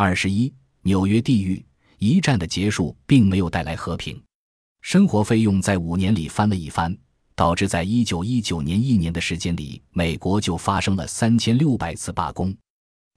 二十一，纽约地狱一战的结束并没有带来和平，生活费用在五年里翻了一番，导致在一九一九年一年的时间里，美国就发生了三千六百次罢工。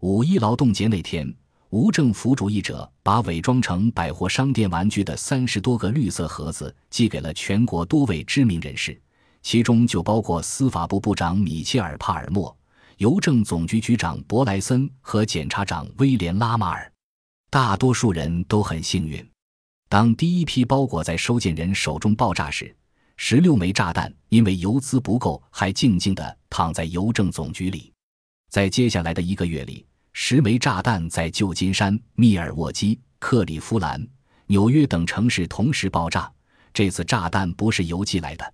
五一劳动节那天，无政府主义者把伪装成百货商店玩具的三十多个绿色盒子寄给了全国多位知名人士，其中就包括司法部部长米切尔·帕尔默。邮政总局局长伯莱森和检察长威廉·拉马尔，大多数人都很幸运。当第一批包裹在收件人手中爆炸时，十六枚炸弹因为邮资不够，还静静地躺在邮政总局里。在接下来的一个月里，十枚炸弹在旧金山、密尔沃基、克利夫兰、纽约等城市同时爆炸。这次炸弹不是邮寄来的，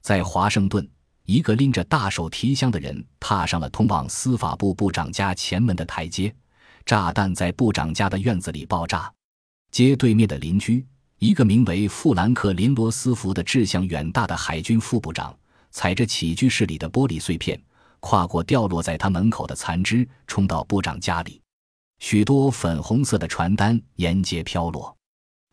在华盛顿。一个拎着大手提箱的人踏上了通往司法部部长家前门的台阶，炸弹在部长家的院子里爆炸。街对面的邻居，一个名为富兰克林·罗斯福的志向远大的海军副部长，踩着起居室里的玻璃碎片，跨过掉落在他门口的残肢，冲到部长家里。许多粉红色的传单沿街飘落。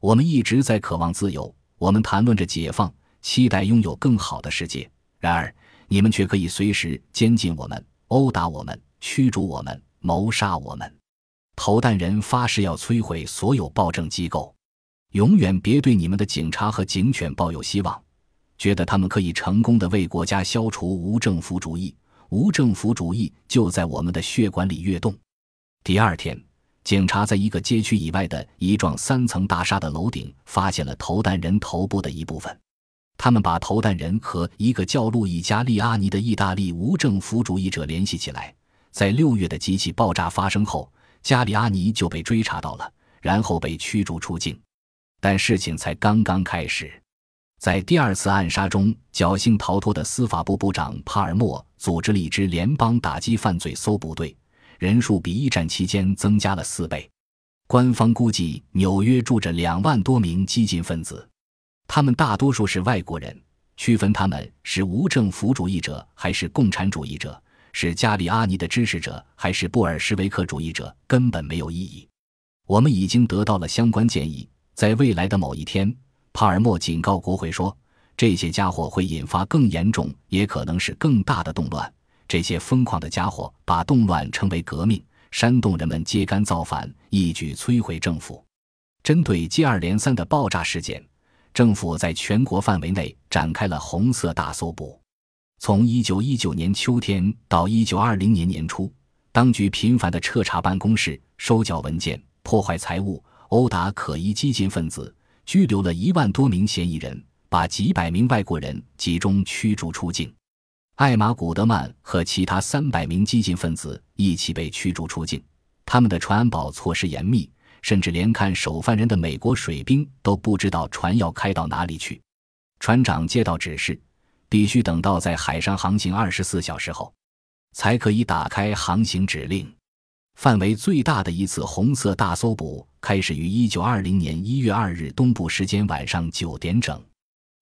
我们一直在渴望自由，我们谈论着解放，期待拥有更好的世界。然而，你们却可以随时监禁我们、殴打我们、驱逐我们、谋杀我们。投弹人发誓要摧毁所有暴政机构。永远别对你们的警察和警犬抱有希望，觉得他们可以成功的为国家消除无政府主义。无政府主义就在我们的血管里跃动。第二天，警察在一个街区以外的一幢三层大厦的楼顶发现了投弹人头部的一部分。他们把投弹人和一个叫路易·加利阿尼的意大利无政府主义者联系起来。在六月的机器爆炸发生后，加里阿尼就被追查到了，然后被驱逐出境。但事情才刚刚开始。在第二次暗杀中侥幸逃脱的司法部部长帕尔默组织了一支联邦打击犯罪搜捕队，人数比一战期间增加了四倍。官方估计，纽约住着两万多名激进分子。他们大多数是外国人，区分他们是无政府主义者还是共产主义者，是加里阿尼的支持者还是布尔什维克主义者根本没有意义。我们已经得到了相关建议，在未来的某一天，帕尔默警告国会说，这些家伙会引发更严重，也可能是更大的动乱。这些疯狂的家伙把动乱称为革命，煽动人们揭竿造反，一举摧毁政府。针对接二连三的爆炸事件。政府在全国范围内展开了红色大搜捕。从1919年秋天到1920年年初，当局频繁地彻查办公室、收缴文件、破坏财物、殴打可疑激进分子，拘留了一万多名嫌疑人，把几百名外国人集中驱逐出境。艾玛·古德曼和其他三百名激进分子一起被驱逐出境，他们的传安保措施严密。甚至连看守犯人的美国水兵都不知道船要开到哪里去。船长接到指示，必须等到在海上航行二十四小时后，才可以打开航行指令。范围最大的一次红色大搜捕开始于一九二零年一月二日东部时间晚上九点整。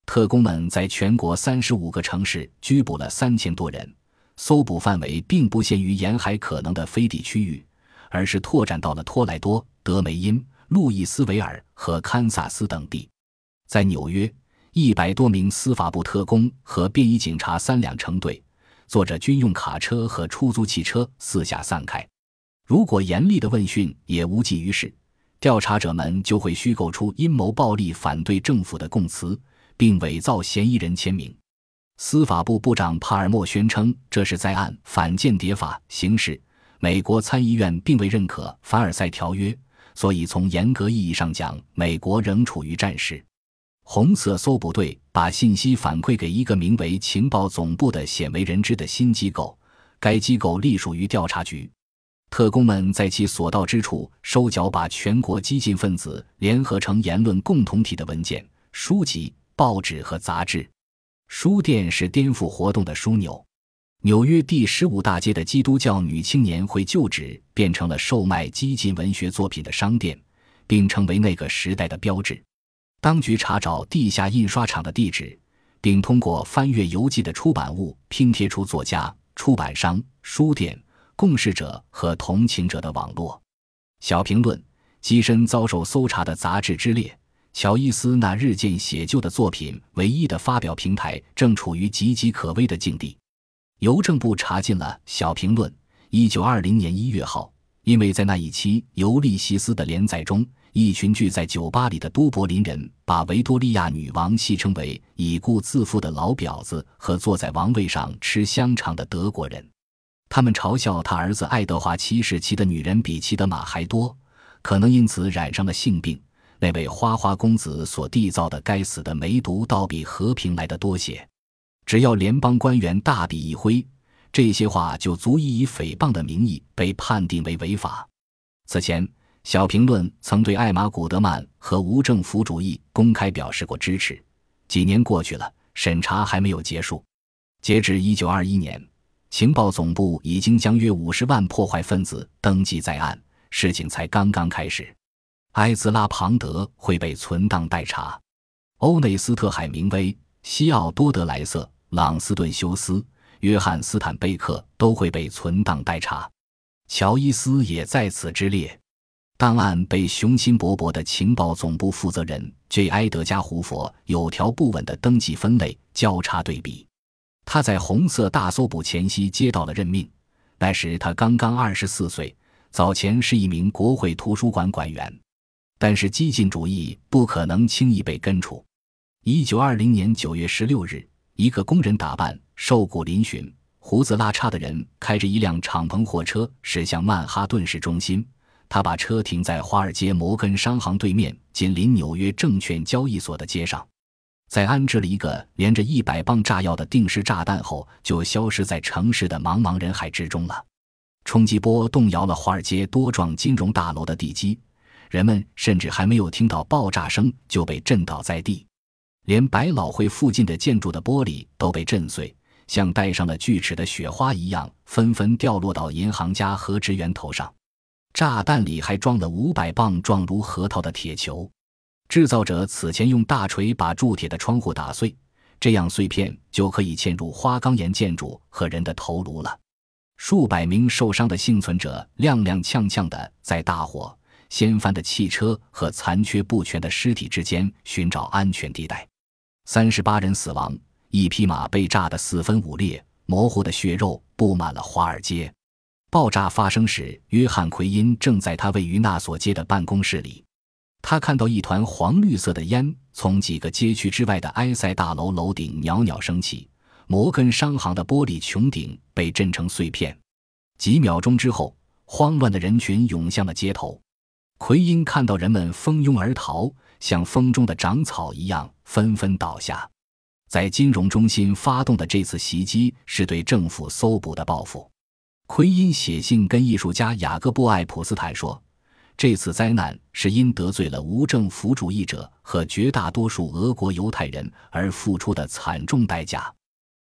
特工们在全国三十五个城市拘捕了三千多人。搜捕范围并不限于沿海可能的飞地区域，而是拓展到了托莱多。德梅因、路易斯维尔和堪萨斯等地，在纽约，一百多名司法部特工和便衣警察三两成对，坐着军用卡车和出租汽车四下散开。如果严厉的问讯也无济于事，调查者们就会虚构出阴谋暴力反对政府的供词，并伪造嫌疑人签名。司法部部长帕尔默宣称，这是在按反间谍法行事。美国参议院并未认可凡尔赛条约。所以，从严格意义上讲，美国仍处于战时。红色搜捕队把信息反馈给一个名为“情报总部”的鲜为人知的新机构，该机构隶属于调查局。特工们在其所到之处收缴把全国激进分子联合成言论共同体的文件、书籍、报纸和杂志。书店是颠覆活动的枢纽。纽约第十五大街的基督教女青年会旧址变成了售卖激进文学作品的商店，并成为那个时代的标志。当局查找地下印刷厂的地址，并通过翻阅邮寄的出版物拼贴出作家、出版商、书店、共事者和同情者的网络。小评论：跻身遭受搜查的杂志之列。乔伊斯那日渐写就的作品唯一的发表平台正处于岌岌可危的境地。邮政部查禁了小评论。一九二零年一月号，因为在那一期《尤利西斯》的连载中，一群聚在酒吧里的都柏林人把维多利亚女王戏称为已故自负的老婊子和坐在王位上吃香肠的德国人。他们嘲笑他儿子爱德华七世骑的女人比骑的马还多，可能因此染上了性病。那位花花公子所缔造的该死的梅毒，倒比和平来的多些。只要联邦官员大笔一挥。这些话就足以以诽谤的名义被判定为违法。此前，小评论曾对艾玛·古德曼和无政府主义公开表示过支持。几年过去了，审查还没有结束。截至1921年，情报总部已经将约50万破坏分子登记在案，事情才刚刚开始。埃兹拉·庞德会被存档待查，欧内斯特·海明威、西奥多德·莱瑟、朗斯顿·休斯。约翰斯坦贝克都会被存档待查，乔伊斯也在此之列。档案被雄心勃勃的情报总部负责人 J. 埃德加·胡佛有条不紊的登记分类交叉对比。他在红色大搜捕前夕接到了任命，那时他刚刚二十四岁，早前是一名国会图书馆馆员。但是激进主义不可能轻易被根除。一九二零年九月十六日。一个工人打扮、瘦骨嶙峋、胡子拉碴的人开着一辆敞篷货车驶向曼哈顿市中心。他把车停在华尔街摩根商行对面、紧邻纽约证券交易所的街上，在安置了一个连着一百磅炸药的定时炸弹后，就消失在城市的茫茫人海之中了。冲击波动摇了华尔街多幢金融大楼的地基，人们甚至还没有听到爆炸声就被震倒在地。连百老汇附近的建筑的玻璃都被震碎，像戴上了锯齿的雪花一样，纷纷掉落到银行家和职员头上。炸弹里还装了五百磅状如核桃的铁球，制造者此前用大锤把铸铁的窗户打碎，这样碎片就可以嵌入花岗岩建筑和人的头颅了。数百名受伤的幸存者踉踉跄跄地在大火、掀翻的汽车和残缺不全的尸体之间寻找安全地带。三十八人死亡，一匹马被炸得四分五裂，模糊的血肉布满了华尔街。爆炸发生时，约翰·奎因正在他位于那所街的办公室里。他看到一团黄绿色的烟从几个街区之外的埃塞大楼楼顶袅袅升起，摩根商行的玻璃穹顶被震成碎片。几秒钟之后，慌乱的人群涌向了街头。奎因看到人们蜂拥而逃。像风中的长草一样纷纷倒下，在金融中心发动的这次袭击是对政府搜捕的报复。奎因写信跟艺术家雅各布·爱普斯坦说：“这次灾难是因得罪了无政府主义者和绝大多数俄国犹太人而付出的惨重代价。”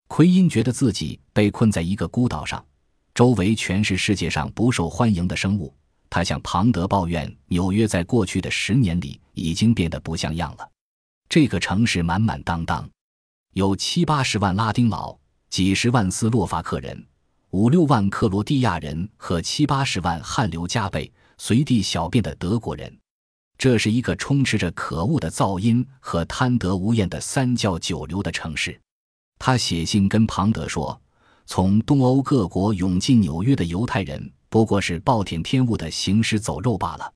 奎因觉得自己被困在一个孤岛上，周围全是世界上不受欢迎的生物。他向庞德抱怨，纽约在过去的十年里已经变得不像样了。这个城市满满当当，有七八十万拉丁佬，几十万斯洛伐克人，五六万克罗地亚人和七八十万汗流浃背、随地小便的德国人。这是一个充斥着可恶的噪音和贪得无厌的三教九流的城市。他写信跟庞德说：“从东欧各国涌进纽约的犹太人。”不过是暴殄天物的行尸走肉罢了。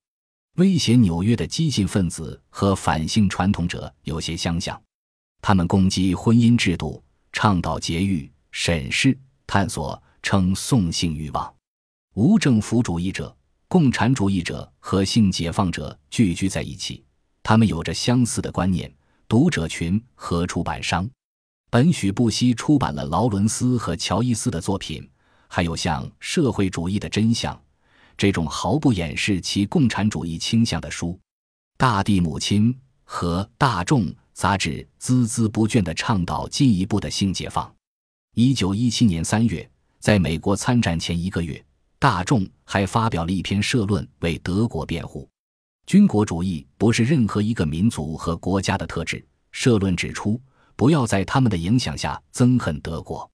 威胁纽约的激进分子和反性传统者有些相像，他们攻击婚姻制度，倡导节育、审视、探索，称送性欲望。无政府主义者、共产主义者和性解放者聚居在一起，他们有着相似的观念、读者群和出版商。本许不惜出版了劳伦斯和乔伊斯的作品。还有像《社会主义的真相》这种毫不掩饰其共产主义倾向的书，《大地母亲》和《大众》杂志孜孜不倦地倡导进一步的性解放。一九一七年三月，在美国参战前一个月，《大众》还发表了一篇社论为德国辩护。军国主义不是任何一个民族和国家的特质。社论指出，不要在他们的影响下憎恨德国。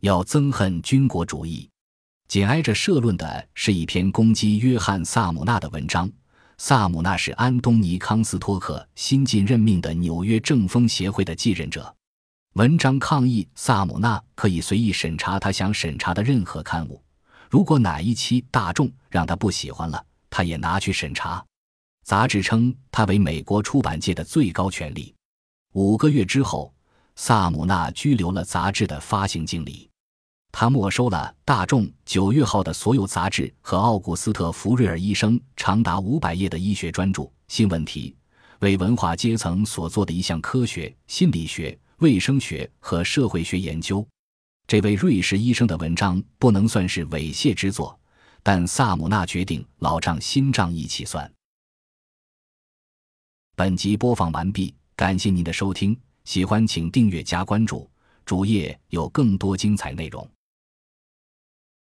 要憎恨军国主义，紧挨着社论的是一篇攻击约翰·萨姆纳的文章。萨姆纳是安东尼·康斯托克新近任命的纽约政风协会的继任者。文章抗议萨姆纳可以随意审查他想审查的任何刊物，如果哪一期大众让他不喜欢了，他也拿去审查。杂志称他为美国出版界的最高权力。五个月之后，萨姆纳拘留了杂志的发行经理。他没收了《大众》九月号的所有杂志和奥古斯特·福瑞尔医生长达五百页的医学专著。新问题为文化阶层所做的一项科学、心理学、卫生学和社会学研究。这位瑞士医生的文章不能算是猥亵之作，但萨姆纳决定老账新账一起算。本集播放完毕，感谢您的收听，喜欢请订阅加关注，主页有更多精彩内容。